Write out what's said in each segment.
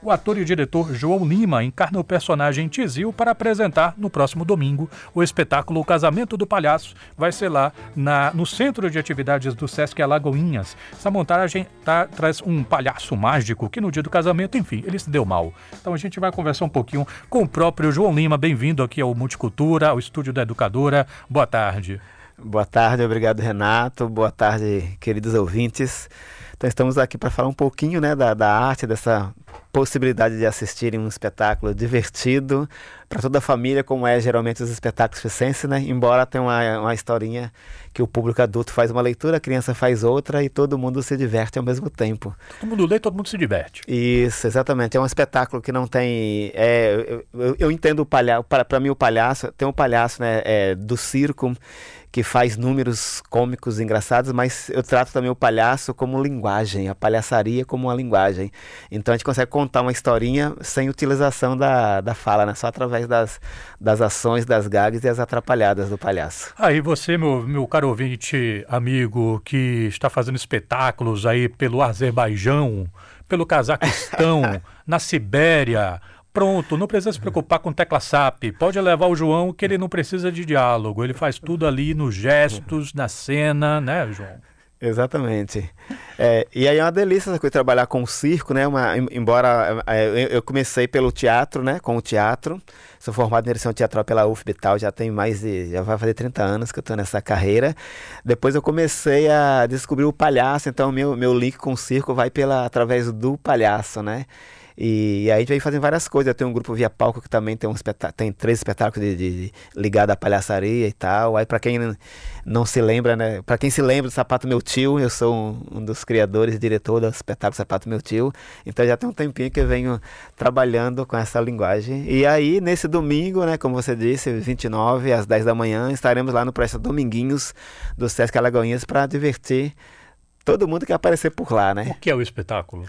O ator e diretor João Lima encarna o personagem Tizil para apresentar no próximo domingo o espetáculo O Casamento do Palhaço. Vai ser lá na, no Centro de Atividades do Sesc Alagoinhas. Essa montagem tá, traz um palhaço mágico que no dia do casamento, enfim, ele se deu mal. Então a gente vai conversar um pouquinho com o próprio João Lima. Bem-vindo aqui ao Multicultura, ao estúdio da Educadora. Boa tarde. Boa tarde, obrigado Renato. Boa tarde, queridos ouvintes. Então estamos aqui para falar um pouquinho né, da, da arte, dessa possibilidade de assistirem um espetáculo divertido para toda a família, como é geralmente os espetáculos circenses, né? Embora tenha uma, uma historinha que o público adulto faz uma leitura, a criança faz outra e todo mundo se diverte ao mesmo tempo. Todo mundo lê, todo mundo se diverte. Isso, exatamente. É um espetáculo que não tem. É, eu, eu, eu entendo o palhaço. Para mim, o palhaço tem um palhaço né, é, do circo que faz números cômicos engraçados, mas eu trato também o palhaço como linguagem, a palhaçaria como uma linguagem. Então a gente consegue contar uma historinha sem utilização da, da fala, né? só através das, das ações, das gags e as atrapalhadas do palhaço. Aí você, meu, meu caro ouvinte, amigo, que está fazendo espetáculos aí pelo Azerbaijão, pelo Cazaquistão, na Sibéria, Pronto, não precisa se preocupar com tecla SAP. Pode levar o João que ele não precisa de diálogo. Ele faz tudo ali nos gestos, na cena, né, João? Exatamente. É, e aí é uma delícia essa coisa trabalhar com o circo, né? Uma, embora é, eu comecei pelo teatro, né? Com o teatro. Sou formado em direção teatral pela UFB tal, já tem mais de. já vai fazer 30 anos que eu estou nessa carreira. Depois eu comecei a descobrir o palhaço, então meu, meu link com o circo vai pela, através do palhaço, né? E, e aí a gente vem fazendo várias coisas. Eu tenho um grupo Via Palco que também tem, um tem três espetáculos de, de, à palhaçaria e tal. Aí para quem não se lembra, né? Para quem se lembra do Sapato Meu Tio, eu sou um, um dos criadores e diretor do espetáculo Sapato Meu Tio. Então já tem um tempinho que eu venho trabalhando com essa linguagem. E aí, nesse domingo, né, como você disse, 29 às 10 da manhã, estaremos lá no Presta Dominguinhos do Sesc Alagoinhas para divertir todo mundo que aparecer por lá, né? O que é o espetáculo?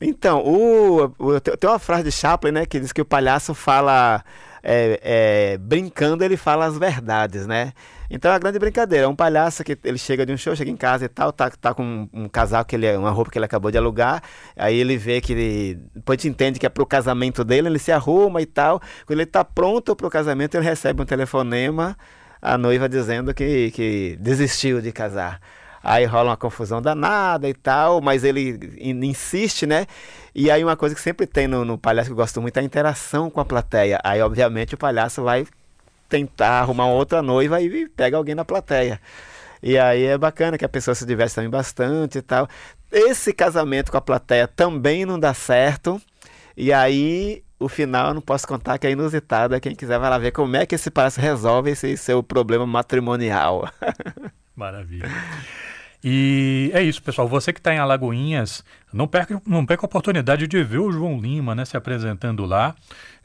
Então, o, o, tem uma frase de Chaplin, né, que diz que o palhaço fala, é, é, brincando, ele fala as verdades, né? Então é uma grande brincadeira. É um palhaço que ele chega de um show, chega em casa e tal, tá, tá com um, um que ele, uma roupa que ele acabou de alugar. Aí ele vê que ele. Depois te entende que é pro casamento dele, ele se arruma e tal. Quando ele tá pronto pro casamento, ele recebe um telefonema, a noiva dizendo que, que desistiu de casar. Aí rola uma confusão danada e tal, mas ele insiste, né? E aí uma coisa que sempre tem no, no palhaço que eu gosto muito é a interação com a plateia. Aí, obviamente, o palhaço vai tentar arrumar outra noiva e pega alguém na plateia. E aí é bacana que a pessoa se diverte também bastante e tal. Esse casamento com a plateia também não dá certo. E aí o final eu não posso contar que é inusitado. Quem quiser vai lá ver como é que esse palhaço resolve esse seu problema matrimonial. Maravilha. E é isso, pessoal. Você que está em Alagoinhas, não perca, não perca a oportunidade de ver o João Lima né, se apresentando lá.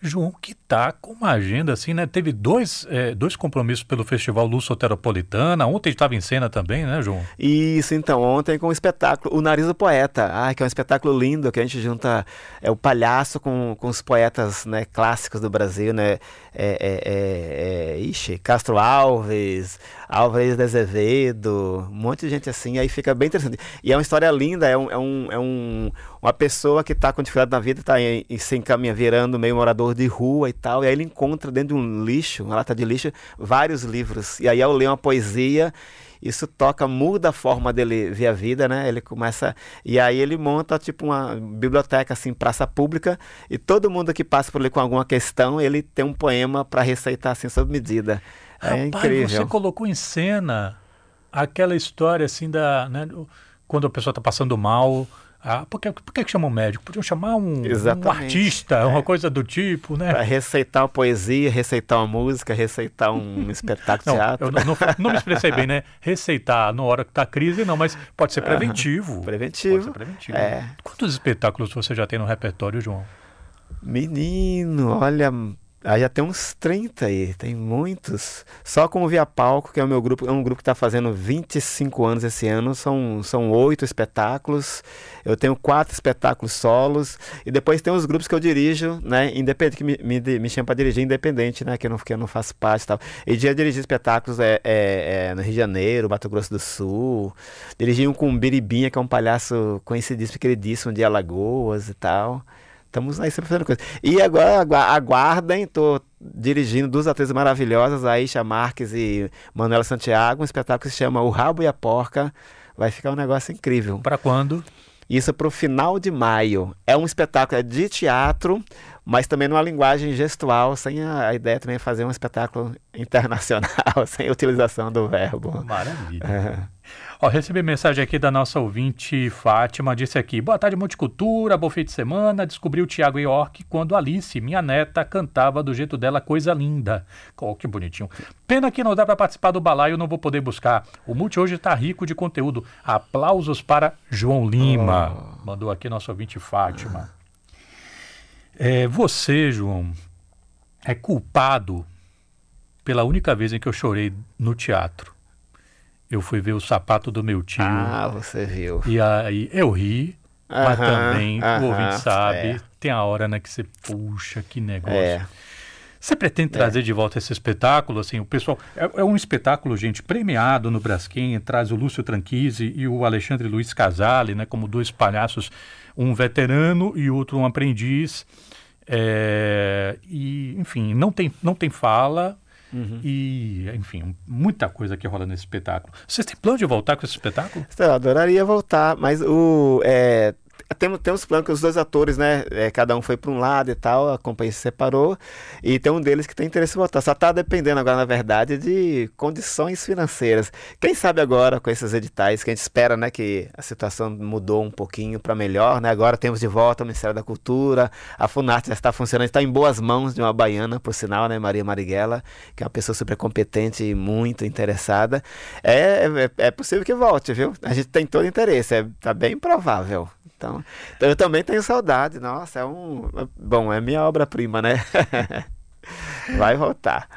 João, que tá com uma agenda assim, né? Teve dois, é, dois compromissos pelo Festival Luz Soteropolitana. Ontem estava em cena também, né, João? Isso, então, ontem com o espetáculo O Nariz do Poeta. Ah, que é um espetáculo lindo, que a gente junta é, o palhaço com, com os poetas né, clássicos do Brasil, né? É, é, é, é ixi, Castro Alves, Álvares de Azevedo, um monte de gente assim, aí fica bem interessante. E é uma história linda, é um, é um, é um uma pessoa que está com dificuldade na vida, está se encaminha virando meio morador de rua e tal, e aí ele encontra dentro de um lixo, uma lata de lixo, vários livros. E aí ao ler uma poesia, isso toca, muda a forma dele ver a vida, né? Ele começa. E aí ele monta tipo uma biblioteca, assim, praça pública, e todo mundo que passa por ali com alguma questão, ele tem um poema para receitar assim sob medida. É Rapaz, incrível. Você colocou em cena aquela história assim da. Né, quando a pessoa está passando mal ah, por que, por que chamam médico? Podiam chamar um, um artista, é. uma coisa do tipo, né? Para receitar uma poesia, receitar uma música, receitar um espetáculo não, teatro. Eu não, não, não, me expressei bem, né? Receitar na hora que está crise, não, mas pode ser preventivo. Preventivo. Pode ser preventivo. É. Quantos espetáculos você já tem no repertório, João? Menino, olha, Ah, já tem uns 30 aí, tem muitos. Só com o Via Palco, que é o meu grupo, é um grupo que está fazendo 25 anos esse ano, são, são oito espetáculos. Eu tenho quatro espetáculos solos. E depois tem os grupos que eu dirijo, né? Independente, que me, me, me chamam para dirigir independente, né? Que eu não, que eu não faço parte e tal. E já dirigi espetáculos é, é, é, no Rio de Janeiro, Mato Grosso do Sul. Dirigi um com o Biribinha, que é um palhaço conhecidíssimo, queridíssimo de Alagoas e tal. Estamos aí sempre fazendo coisa. E agora aguardem, estou dirigindo duas atrizes maravilhosas, Aisha Marques e Manuela Santiago, um espetáculo que se chama O Rabo e a Porca. Vai ficar um negócio incrível. Para quando? Isso para o final de maio. É um espetáculo de teatro, mas também numa linguagem gestual, sem a, a ideia também de fazer um espetáculo internacional, sem a utilização do verbo. Maravilha. É. Ó, recebi mensagem aqui da nossa ouvinte Fátima, disse aqui, boa tarde Multicultura, bom fim de semana, descobri o Tiago York quando Alice, minha neta, cantava do jeito dela, coisa linda. Oh, que bonitinho. Pena que não dá para participar do balaio, não vou poder buscar. O Multi hoje está rico de conteúdo. Aplausos para João Lima, oh. mandou aqui nosso ouvinte Fátima. É, você, João, é culpado pela única vez em que eu chorei no teatro eu fui ver o sapato do meu tio. Ah, você viu. E aí eu ri, mas também o ouvinte sabe, é. tem a hora né, que você puxa, que negócio. É. Você pretende trazer é. de volta esse espetáculo? Assim, o pessoal é, é, um espetáculo, gente, premiado no Braskem, traz o Lúcio Tranquise e o Alexandre Luiz Casale, né, como dois palhaços, um veterano e outro um aprendiz. É, e, enfim, não tem, não tem fala, Uhum. E, enfim, muita coisa que rola nesse espetáculo. Vocês têm plano de voltar com esse espetáculo? Eu adoraria voltar, mas o. É, temos, temos plano que os dois atores, né? É, cada um foi para um lado e tal, a companhia se separou. E tem um deles que tem interesse em voltar. Só está dependendo agora, na verdade, de condições financeiras. Quem sabe agora, com esses editais, que a gente espera, né? Que a situação mudou um pouquinho para melhor, né? Agora temos de volta o Ministério da Cultura, a Funarte já está funcionando, está em boas mãos de uma baiana, por sinal, né? Maria Marighella, que é uma pessoa super competente e muito interessada. É, é, é possível que volte, viu? A gente tem todo interesse, é, tá bem provável. Então, eu também tenho saudade. Nossa, é um. Bom, é minha obra-prima, né? Vai voltar.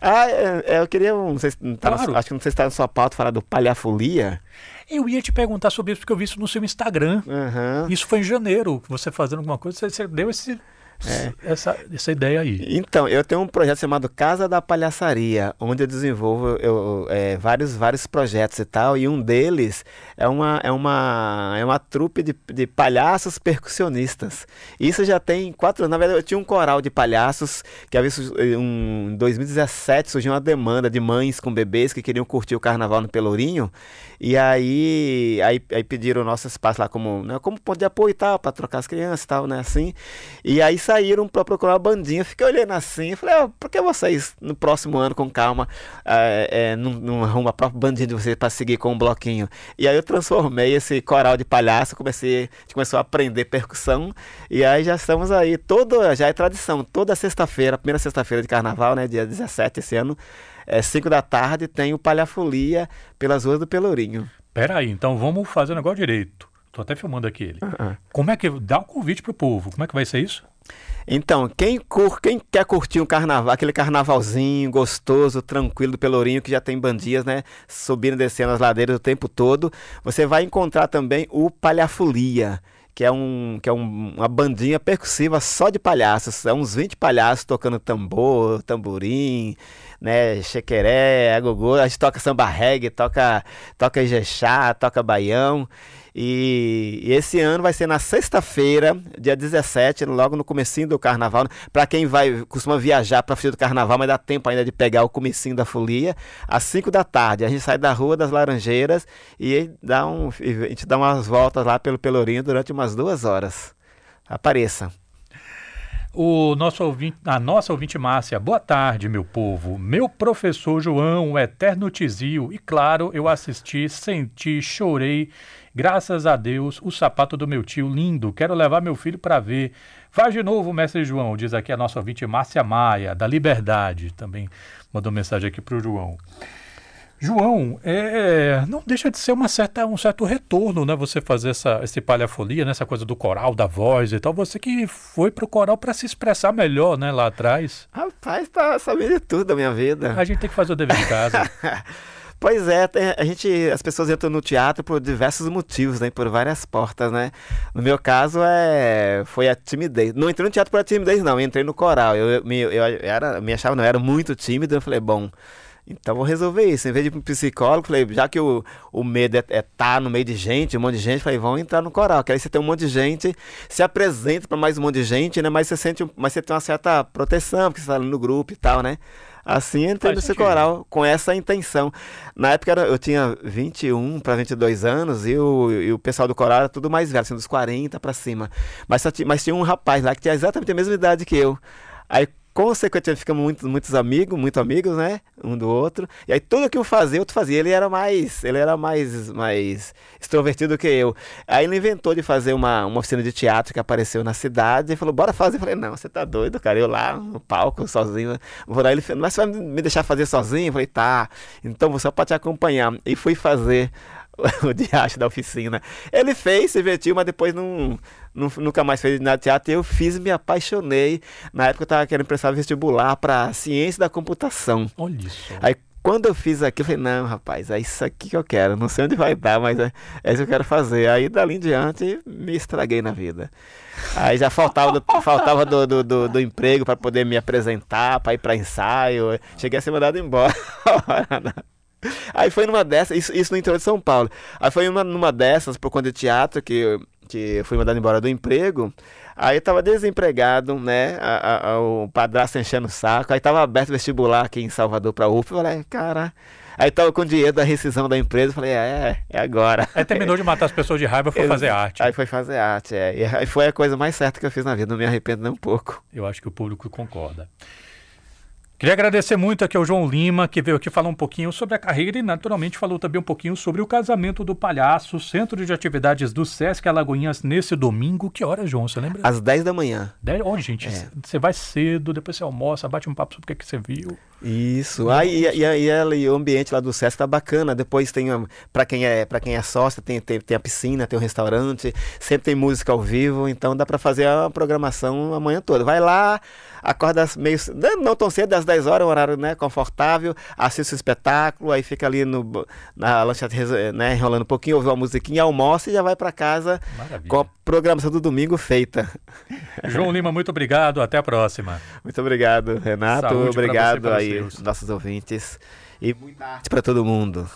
Ah, é, é, eu queria. Não sei, tá claro. acho que não sei se está na sua pauta falar do Palhafolia. Eu ia te perguntar sobre isso porque eu vi isso no seu Instagram. Uhum. Isso foi em janeiro, você fazendo alguma coisa, você deu esse é. essa, essa ideia aí. Então, eu tenho um projeto chamado Casa da Palhaçaria, onde eu desenvolvo eu, é, vários, vários projetos e tal, e um deles é uma, é uma, é uma trupe de, de palhaços percussionistas. Isso já tem quatro anos. Na verdade, eu tinha um coral de palhaços que havia um, em 2017 surgiu uma demanda de mães com bebês que queriam curtir o carnaval no Pelourinho, e aí, aí, aí pediram o nosso espaço lá como, né, como ponto de apoio e tal, para trocar as crianças e tal, né, assim. E aí saíram para procurar uma bandinha. Fiquei olhando assim, falei, oh, por que vocês no próximo ano, com calma, é, é, não, não arrumam a própria bandinha de vocês para seguir com um bloquinho? E aí eu transformei esse coral de palhaço, comecei, a começou a aprender percussão, e aí já estamos aí, todo, já é tradição, toda sexta-feira, primeira sexta-feira de carnaval, né, dia 17 esse ano, é 5 da tarde, tem o Palhafolia pelas ruas do Pelourinho. Peraí, então vamos fazer o negócio direito. Tô até filmando aqui ele. Uh -uh. Como é que. Dá um convite pro povo. Como é que vai ser isso? Então, quem, cur, quem quer curtir um carnaval, aquele carnavalzinho gostoso, tranquilo do Pelourinho, que já tem bandias, né? Subindo e descendo as ladeiras o tempo todo, você vai encontrar também o Palhafolia que é, um, que é um, uma bandinha percussiva só de palhaços. É uns 20 palhaços tocando tambor, tamborim, né, chequeré, agogô. A gente toca samba reggae, toca, toca ijexá, toca baião. E, e esse ano vai ser na sexta-feira, dia 17, logo no comecinho do carnaval. Para quem vai costuma viajar para fio do carnaval, mas dá tempo ainda de pegar o comecinho da folia, às 5 da tarde. A gente sai da Rua das Laranjeiras e dá um, a gente dá umas voltas lá pelo Pelourinho durante umas duas horas. Apareça. O nosso ouvinte, a nossa ouvinte Márcia, boa tarde, meu povo. Meu professor João, o eterno Tizio, e claro, eu assisti, senti, chorei Graças a Deus, o sapato do meu tio, lindo. Quero levar meu filho para ver. Faz de novo, mestre João, diz aqui a nossa ouvinte Márcia Maia, da Liberdade. Também mandou mensagem aqui para o João. João, é, não deixa de ser uma certa, um certo retorno, né? Você fazer essa, esse palhafolia, né? essa coisa do coral, da voz e tal. Você que foi pro coral para se expressar melhor, né? Lá atrás. Rapaz, tá sabendo de tudo da minha vida. A gente tem que fazer o dever de casa. Pois é, a gente, as pessoas entram no teatro por diversos motivos, né? Por várias portas, né? No meu caso, é, foi a timidez. Não entrei no teatro por a timidez, não. Eu entrei no coral. Eu, eu, eu, eu era, me achava, não, eu era muito tímido. Eu falei, bom, então vou resolver isso. Em vez de ir para um psicólogo, falei, já que o, o medo é estar é tá no meio de gente, um monte de gente, falei, vamos entrar no coral. Que aí você tem um monte de gente, se apresenta para mais um monte de gente, né? Mas você sente, mas você tem uma certa proteção, porque você está ali no grupo e tal, né? Assim entrei nesse coral com essa intenção. Na época eu tinha 21 para 22 anos e o, e o pessoal do coral era tudo mais velho, assim, dos 40 para cima. Mas, mas tinha um rapaz lá que tinha exatamente a mesma idade que eu. Aí consequentemente ficamos muito, muitos amigos, muito amigos, né, um do outro. E aí tudo que eu fazia, outro fazia. Ele era mais, ele era mais, mais extrovertido que eu. Aí ele inventou de fazer uma, uma oficina de teatro que apareceu na cidade e falou: "Bora fazer". Eu falei: "Não, você tá doido, cara? Eu lá no palco sozinho". Vou lá ele, mas você vai me deixar fazer sozinho? Eu falei: "Tá". Então você pode te acompanhar. E fui fazer o diacho da oficina. Ele fez, se divertiu, mas depois não, nunca mais fez nada de teatro. Eu fiz e me apaixonei. Na época eu estava querendo prestar vestibular para ciência da computação. Olha isso. Aí quando eu fiz aquilo, eu falei, não, rapaz, é isso aqui que eu quero. Não sei onde vai dar, mas é, é isso que eu quero fazer. Aí dali em diante me estraguei na vida. Aí já faltava do, faltava do, do, do, do emprego para poder me apresentar, para ir para ensaio. Cheguei a ser mandado embora. Aí foi numa dessas, isso, isso no interior de São Paulo. Aí foi uma, numa dessas, por conta de teatro, que, que eu fui mandado embora do emprego. Aí eu tava desempregado, né? A, a, o padrasto enchendo o saco. Aí tava aberto vestibular aqui em Salvador pra UF. Eu falei, cara. Aí tava com dinheiro da rescisão da empresa. Falei, é, é agora. Aí terminou de matar as pessoas de raiva e foi fazer arte. Aí foi fazer arte, é. E aí foi a coisa mais certa que eu fiz na vida. Não me arrependo nem um pouco. Eu acho que o público concorda. Queria agradecer muito aqui ao João Lima, que veio aqui falar um pouquinho sobre a carreira e, naturalmente, falou também um pouquinho sobre o casamento do palhaço, centro de atividades do Sesc Alagoinhas, nesse domingo. Que hora, João? Você lembra? Às 10 da manhã. 10? Onde, gente? É. Você vai cedo, depois você almoça, bate um papo sobre o que, é você viu. Isso. Ah, e, e, e, e, o ambiente lá do Sesc tá bacana. Depois tem, para quem é para quem é sócio, tem, tem, tem, a piscina, tem o restaurante, sempre tem música ao vivo, então dá para fazer a programação a manhã toda. Vai lá, acorda meio. Não tão cedo, às 10 horas, um horário né, confortável, assiste o espetáculo, aí fica ali no, na lanchete né, enrolando um pouquinho, ouve uma musiquinha, almoça e já vai para casa Maravilha. com a programação do domingo feita. João Lima, muito obrigado, até a próxima. Muito obrigado, Renato. Saúde obrigado aí, nossos ouvintes. E muita arte para todo mundo.